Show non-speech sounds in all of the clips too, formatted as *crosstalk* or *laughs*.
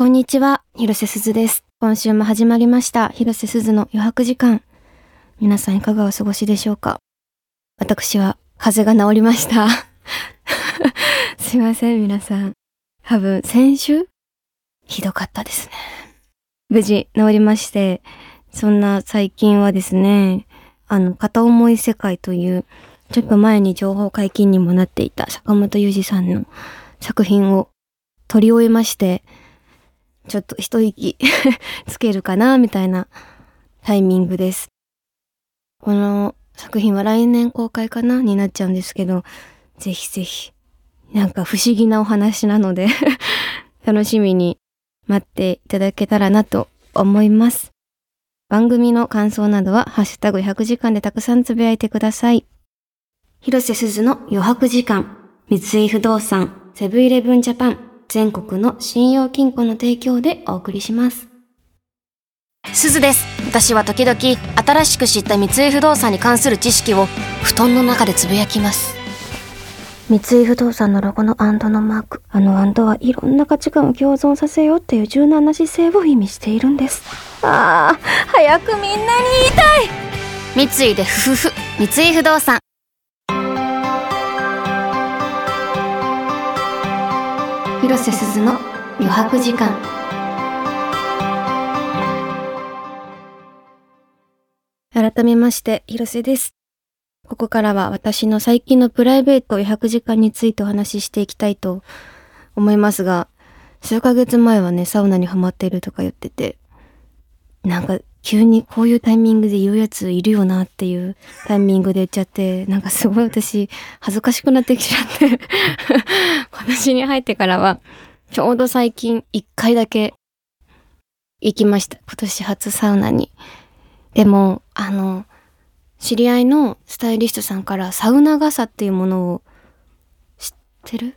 こんにちは、広瀬すずです。今週も始まりました、広瀬すずの余白時間。皆さんいかがお過ごしでしょうか？私は風邪が治りました。*laughs* すいません、皆さん。多分、先週？ひどかったですね。無事治りまして、そんな最近はですね、あの、片思い世界という、ちょっと前に情報解禁にもなっていた坂本裕二さんの作品を撮り終えまして、ちょっと一息 *laughs* つけるかな、みたいなタイミングです。この作品は来年公開かな？になっちゃうんですけど、ぜひぜひ、なんか不思議なお話なので、*laughs* 楽しみに待っていただけたらなと思います。番組の感想などは、ハッシュタグ100時間でたくさんつぶやいてください。広瀬すずの余白時間、三井不動産、セブンイレブンジャパン、全国の信用金庫の提供でお送りします。すずです私は時々新しく知った三井不動産に関する知識を布団の中でつぶやきます三井不動産のロゴのアンドのマーク。あのアンドはいろんな価値観を共存させようっていう柔軟な姿勢を意味しているんです。ああ、早くみんなに言いたい三井でふふふ三井不動産広瀬すずの余白時間。改めまして、広瀬です。ここからは私の最近のプライベート余白時間についてお話ししていきたいと思いますが、数ヶ月前はね、サウナにハマっているとか言ってて、なんか急にこういうタイミングで言うやついるよなっていうタイミングで言っちゃって、なんかすごい私恥ずかしくなってきちゃって、*laughs* 今年に入ってからは、ちょうど最近一回だけ行きました。今年初サウナに。でも、あの、知り合いのスタイリストさんからサウナ傘っていうものを知ってる？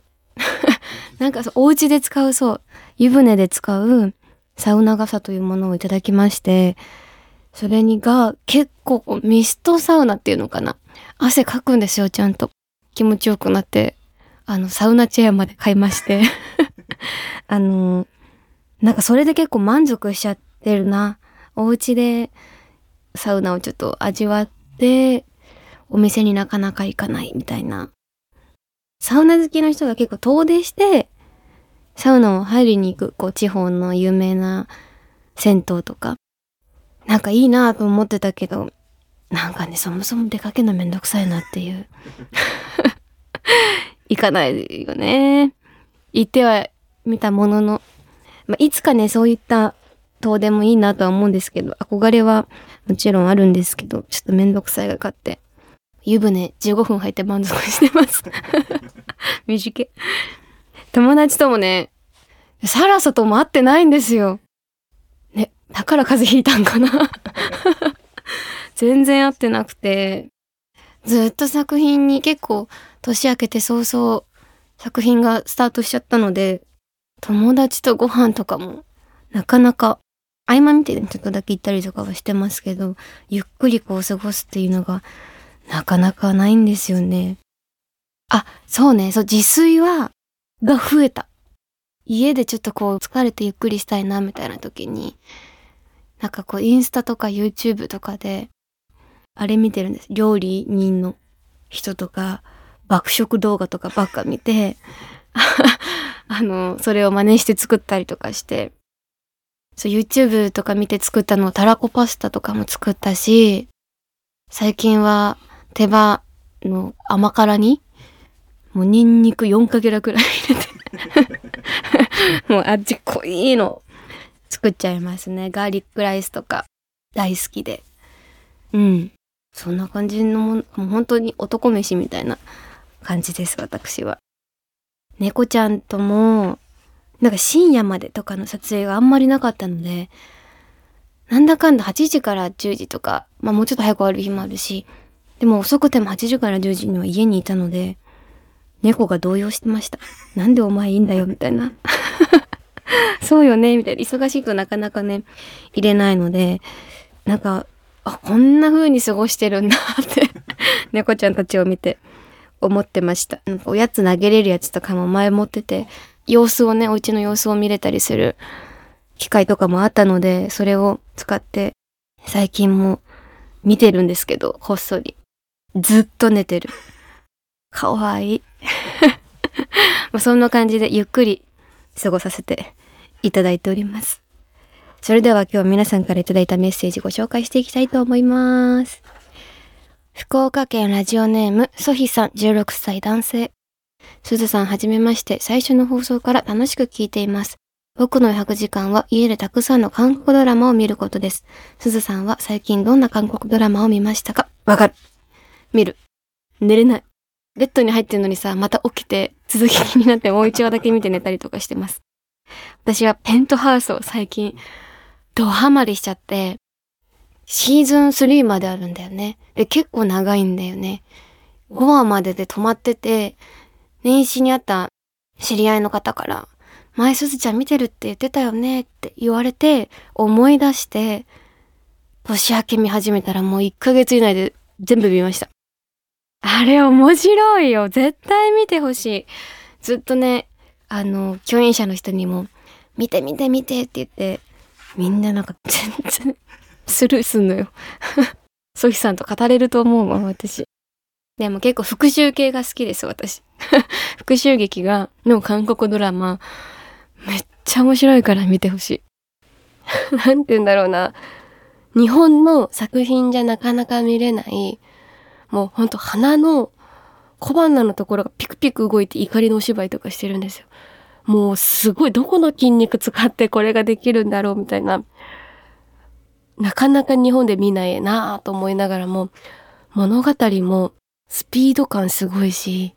*laughs* なんかそう、お家で使うそう、湯船で使うサウナ傘というものをいただきまして、それにが結構ミストサウナっていうのかな汗かくんですよ、ちゃんと。気持ちよくなって、あの、サウナチェアまで買いまして。*laughs* あの、なんかそれで結構満足しちゃってるな。お家でサウナをちょっと味わって、お店になかなか行かないみたいな。サウナ好きの人が結構遠出して、サウナを入りに行く、こう、地方の有名な銭湯とか。なんかいいなと思ってたけど、なんかね、そもそも出かけるのめんどくさいなっていう。*laughs* 行かないよね。行っては見たものの、まあ、いつかね、そういった遠出もいいなとは思うんですけど、憧れはもちろんあるんですけど、ちょっとめんどくさいがかって、湯船15分入って満足してます。*laughs* 短い。友達ともね、サラサとも会ってないんですよ。ね、だから風邪ひいたんかな。*laughs* 全然会ってなくて、ずっと作品に結構年明けて早々作品がスタートしちゃったので、友達とご飯とかもなかなか合間見てちょっとだけ行ったりとかはしてますけど、ゆっくりこう過ごすっていうのがなかなかないんですよね。あ、そうね、そう、自炊は、が増えた。家でちょっとこう疲れてゆっくりしたいなみたいな時に、なんかこうインスタとか YouTube とかで、あれ見てるんです。料理人の人とか、爆食動画とかばっか見て、*laughs* あの、それを真似して作ったりとかして、そう、YouTube とか見て作ったのをたらこパスタとかも作ったし、最近は手羽の甘辛に、もうニンニク4かけらくらい入れて、もう味濃いの作っちゃいますね。ガーリックライスとか大好きで。うん。そんな感じのもん、もう本当に男飯みたいな感じです、私は。猫ちゃんとも、なんか深夜までとかの撮影があんまりなかったので、なんだかんだ8時から10時とか、まあもうちょっと早く終わる日もあるし、でも遅くても8時から10時には家にいたので、猫が動揺してました。なんでお前いいんだよ、みたいな。*laughs* そうよね、みたいな。忙しいとなかなかね、入れないので、なんか、あ、こんな風に過ごしてるんだって、*laughs* 猫ちゃんたちを見て思ってました。なんかおやつ投げれるやつとかも前持ってて、様子をね、お家の様子を見れたりする機会とかもあったので、それを使って最近も見てるんですけど、こっそり。ずっと寝てる。かわいい。*laughs* まあそんな感じでゆっくり過ごさせていただいております。それでは今日皆さんからいただいたメッセージご紹介していきたいと思います。福岡県ラジオネーム、ソヒさん、16歳男性。すずさんはじめまして、最初の放送から楽しく聞いています。僕の100時間は家でたくさんの韓国ドラマを見ることです。すずさんは最近どんな韓国ドラマを見ましたか？わかる。見る。寝れない。ベッドに入ってるのにさ、また起きて続き気になってもう一話だけ見て寝たりとかしてます。私はペントハウスを最近ドハマりしちゃって、シーズン3まであるんだよね。で、結構長いんだよね。5話までで止まってて、年始にあった知り合いの方から、前すずちゃん見てるって言ってたよねって言われて、思い出して、年明け見始めたらもう1ヶ月以内で全部見ました。あれ面白いよ。絶対見てほしい。ずっとね、あの、共演者の人にも、見て見て見てって言って、みんななんか全然スルーすんのよ。*laughs* ソヒさんと語れると思うわ、私。でも結構復讐系が好きです、私。*laughs* 復讐劇が、の韓国ドラマ、めっちゃ面白いから見てほしい。*laughs* なんて言うんだろうな。日本の作品じゃなかなか見れない、もうほんと鼻の小鼻のところがピクピク動いて怒りのお芝居とかしてるんですよ。もうすごいどこの筋肉使ってこれができるんだろうみたいな。なかなか日本で見ないなぁと思いながらも、物語もスピード感すごいし、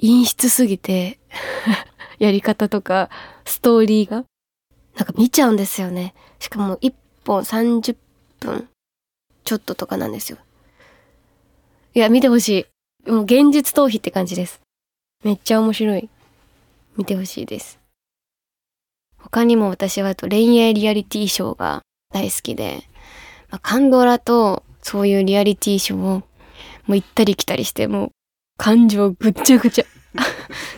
陰湿すぎて *laughs* やり方とか、ストーリーが、なんか見ちゃうんですよね。しかも1本30分ちょっととかなんですよ。いや、見てほしい。もう現実逃避って感じです。めっちゃ面白い。見てほしいです。他にも私はと恋愛リアリティショーが大好きで、まあ、カンドラとそういうリアリティショーをもう行ったり来たりして、もう感情ぐっちゃぐちゃ。*laughs*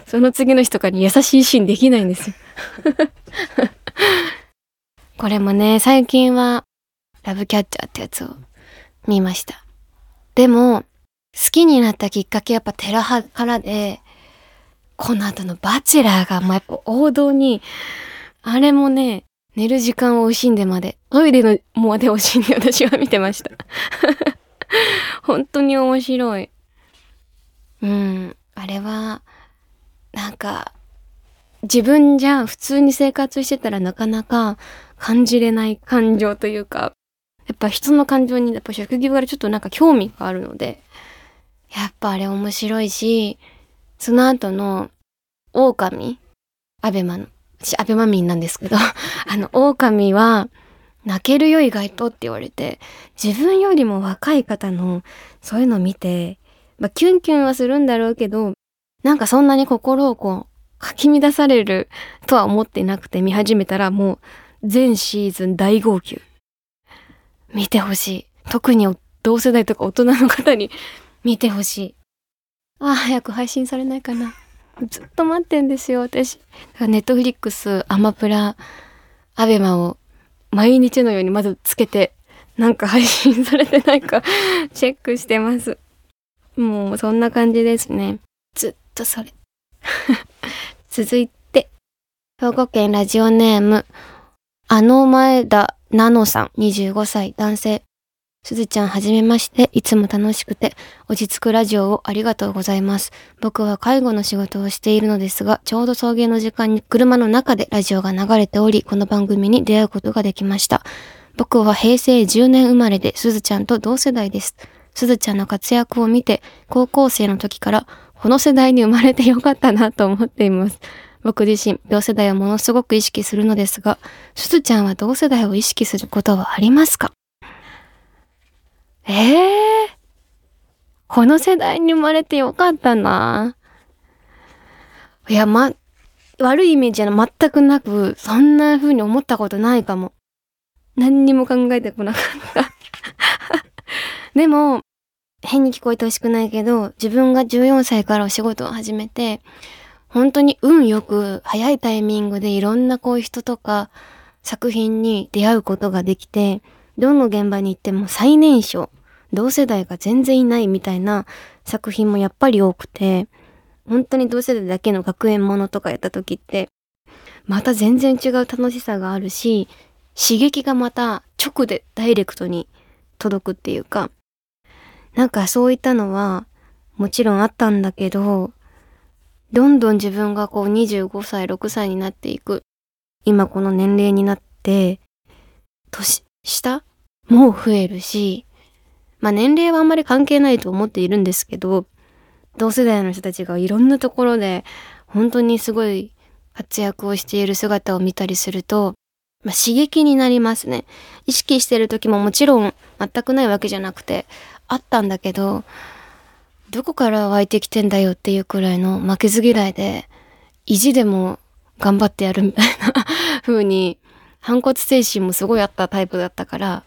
その次の日とかに優しいシーンできないんですよ。*laughs* これもね、最近はラブキャッチャーってやつを見ました。でも、好きになったきっかけやっぱテラハからで、この後のバチェラーが、まあ、やっぱ王道に、あれもね、寝る時間を惜しんでまで、トイレのもで惜しんで私は見てました。*laughs* 本当に面白い。うん。あれは、なんか、自分じゃ普通に生活してたらなかなか感じれない感情というか、やっぱ人の感情にやっぱ職業からちょっとなんか興味があるので、やっぱあれ面白いし、その後の、狼？アベマの、私アベマミンなんですけど、*laughs* あの、狼は、泣けるよ意外とって言われて、自分よりも若い方の、そういうのを見て、まあ、キュンキュンはするんだろうけど、なんかそんなに心をこう、かき乱されるとは思ってなくて見始めたらもう全シーズン大号泣。見てほしい。特に同世代とか大人の方に見てほしい。ああ、早く配信されないかな。ずっと待ってんですよ、私。ネットフリックス、アマプラ、アベマを毎日のようにまずつけて、なんか配信されてないか *laughs* チェックしてます。もうそんな感じですね。ずっとそれ。*laughs* 続いて、兵庫県ラジオネーム、あの前田なのさん、25歳男性。すずちゃんはじめまして、いつも楽しくて落ち着くラジオをありがとうございます。僕は介護の仕事をしているのですが、ちょうど送迎の時間に車の中でラジオが流れており、この番組に出会うことができました。僕は平成10年生まれで、すずちゃんと同世代です。すずちゃんの活躍を見て、高校生の時からこの世代に生まれてよかったなと思っています。僕自身、同世代をものすごく意識するのですが、すずちゃんは同世代を意識することはありますか？ええー、この世代に生まれてよかったな。いや、ま、悪いイメージは全くなく、そんな風に思ったことないかも。何にも考えてこなかった *laughs* でも、変に聞こえてほしくないけど、自分が14歳からお仕事を始めて、本当に運よく早いタイミングでいろんなこういう人とか作品に出会うことができて、どの現場に行っても最年少、同世代が全然いないみたいな作品もやっぱり多くて、本当に同世代だけの学園ものとかやった時って、また全然違う楽しさがあるし、刺激がまた直でダイレクトに届くっていうか、なんかそういったのはもちろんあったんだけど、どんどん自分がこう25歳、6歳になっていく。今この年齢になって、年下も増えるし、まあ年齢はあんまり関係ないと思っているんですけど、同世代の人たちがいろんなところで本当にすごい活躍をしている姿を見たりすると、まあ、刺激になりますね。意識してる時ももちろん全くないわけじゃなくて、あったんだけど、どこから湧いてきてんだよっていうくらいの負けず嫌いで、意地でも頑張ってやるみたいな *laughs* 風に、反骨精神もすごいあったタイプだったから、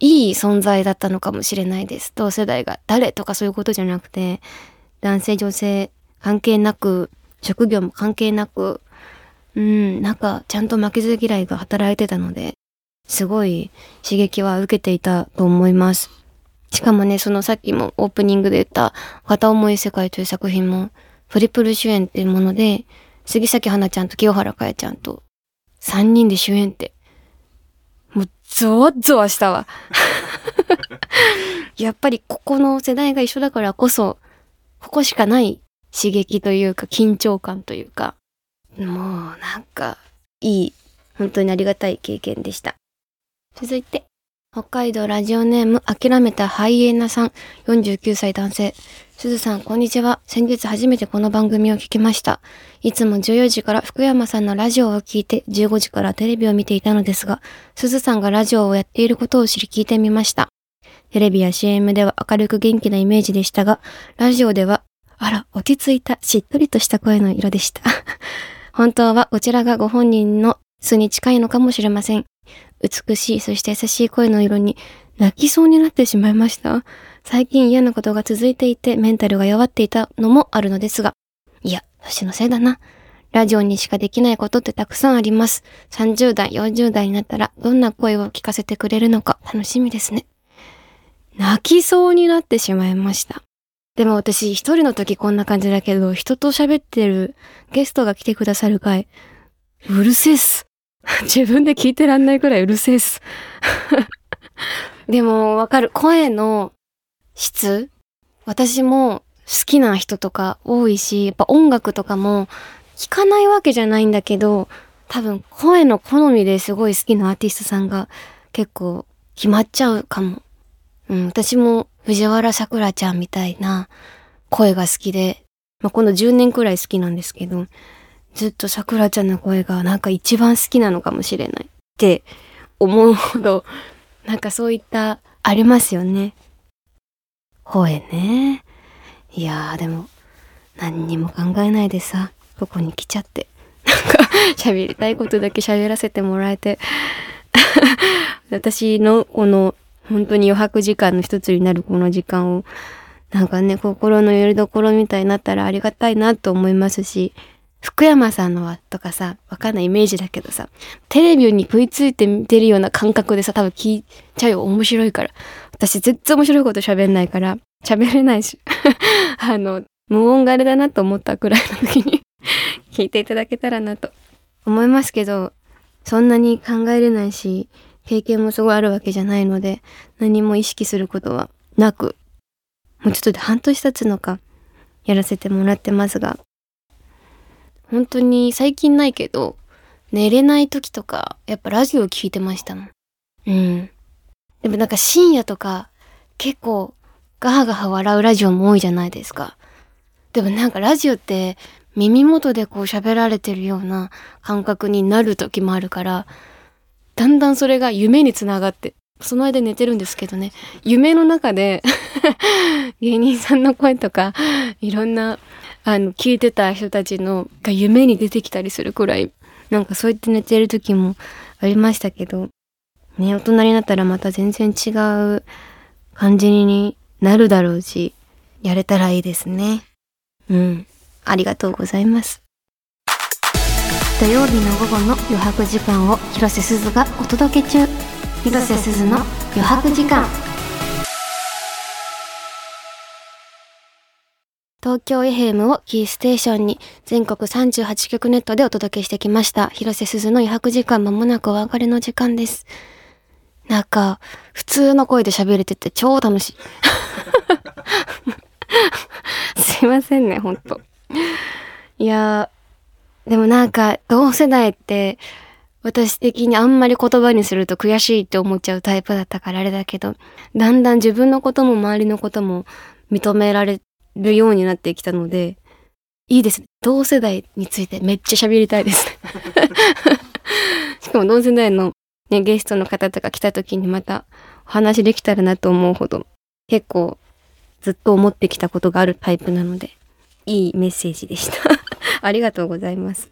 いい存在だったのかもしれないです。同世代が誰とかそういうことじゃなくて、男性女性関係なく、職業も関係なく、うん、なんかちゃんと負けず嫌いが働いてたので、すごい刺激は受けていたと思います。しかもね、そのさっきもオープニングで言った片思い世界という作品もトリプル主演っていうもので、杉咲花ちゃんと清原かやちゃんと3人で主演って、もうゾワゾワしたわ。*laughs* やっぱりここの世代が一緒だからこそ、ここしかない刺激というか緊張感というか、もうなんかいい、本当にありがたい経験でした。続いて、北海道ラジオネーム諦めたハイエナさん、49歳男性。すずさん、こんにちは。先日初めてこの番組を聞きました。いつも14時から福山さんのラジオを聞いて、15時からテレビを見ていたのですが、すずさんがラジオをやっていることを知り聞いてみました。テレビや CM では明るく元気なイメージでしたが、ラジオでは、あら、落ち着いた、しっとりとした声の色でした。*laughs* 本当はこちらがご本人の素に近いのかもしれません。美しい、そして優しい声の色に泣きそうになってしまいました。最近嫌なことが続いていてメンタルが弱っていたのもあるのですが、いや、年のせいだな。ラジオにしかできないことってたくさんあります。30代、40代になったらどんな声を聞かせてくれるのか楽しみですね。泣きそうになってしまいました。でも私一人の時こんな感じだけど、人と喋ってるゲストが来てくださる回、うるせえっす。*laughs* 自分で聞いてらんないくらいうるせえっす。*laughs* でもわかる。声の質？私も好きな人とか多いし、やっぱ音楽とかも聞かないわけじゃないんだけど、多分声の好みですごい好きなアーティストさんが結構決まっちゃうかも。うん、私も藤原さくらちゃんみたいな声が好きで、まあ、この10年くらい好きなんですけど、ずっとさくらちゃんの声がなんか一番好きなのかもしれないって思うほど、なんかそういったありますよね。声ね。いやーでも何にも考えないでさ、ここに来ちゃって。なんか喋りたいことだけ喋らせてもらえて *laughs* 私のこの本当に余白時間の一つになるこの時間をなんかね、心のよりどころみたいになったらありがたいなと思いますし、福山さんのはとかさ、わかんないイメージだけどさ、テレビに食いついて見てるような感覚でさ、多分聞いちゃうよ。面白いから。私全然面白いこと喋んないから、喋れないし。*laughs* あの、無音があれだなと思ったくらいの時に *laughs* 聞いていただけたらなと思いますけど、そんなに考えれないし、経験もすごいあるわけじゃないので、何も意識することはなく、もうちょっとで半年経つのか、やらせてもらってますが、本当に最近ないけど、寝れない時とか、やっぱラジオ聞いてましたもん。うん。でもなんか深夜とか、結構ガハガハ笑うラジオも多いじゃないですか。でもなんかラジオって耳元でこう喋られてるような感覚になる時もあるから、だんだんそれが夢につながって、その間寝てるんですけどね、夢の中で *laughs* 芸人さんの声とか、いろんなあの、聞いてた人たちのが夢に出てきたりするくらい、なんかそうやって寝てる時もありましたけど、ね、大人になったらまた全然違う感じになるだろうし、やれたらいいですね。うん。ありがとうございます。土曜日の午後の余白時間を広瀬すずがお届け中。広瀬すずの余白時間。東京 FM をキーステーションに全国38局ネットでお届けしてきました。広瀬すずの余白時間まもなくお別れの時間です。なんか、普通の声で喋れてて超楽しい。*laughs* すいませんね、ほんと。いやー、でもなんか、同世代って、私的にあんまり言葉にすると悔しいって思っちゃうタイプだったからあれだけど、だんだん自分のことも周りのことも認められるようになってきたので、いいですね。同世代についてめっちゃ喋りたいです。*laughs* しかも同世代のね、ゲストの方とか来た時にまたお話できたらなと思うほど、結構ずっと思ってきたことがあるタイプなので、いいメッセージでした。*laughs* ありがとうございます。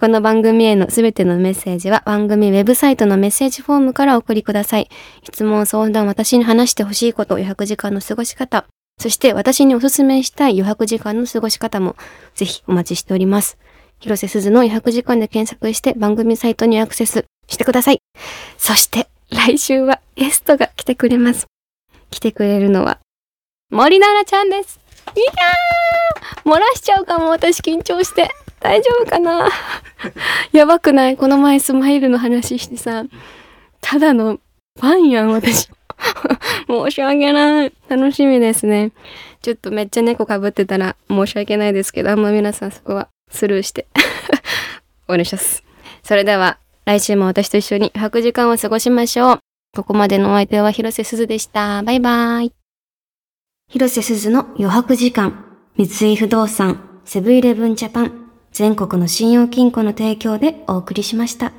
この番組へのすべてのメッセージは番組ウェブサイトのメッセージフォームからお送りください。質問、相談、私に話してほしいこと、余白時間の過ごし方、そして私におすすめしたい余白時間の過ごし方もぜひお待ちしております。広瀬すずの余白時間で検索して番組サイトにアクセスしてください。そして来週はゲストが来てくれます。来てくれるのは森奈々ちゃんです。いやー漏らしちゃうかも私緊張して。大丈夫かな？*laughs* やばくない？この前スマイルの話してさ、ただのファンやん私。*laughs* 申し訳ない。楽しみですね。ちょっとめっちゃ猫かぶってたら申し訳ないですけど、あんま皆さんそこはスルーして。*laughs* お願いします。それでは、来週も私と一緒に白時間を過ごしましょう。ここまでのお相手は広瀬すずでした。バイバイ。広瀬すずの余白時間。三井不動産、セブンイレブンジャパン、全国の信用金庫の提供でお送りしました。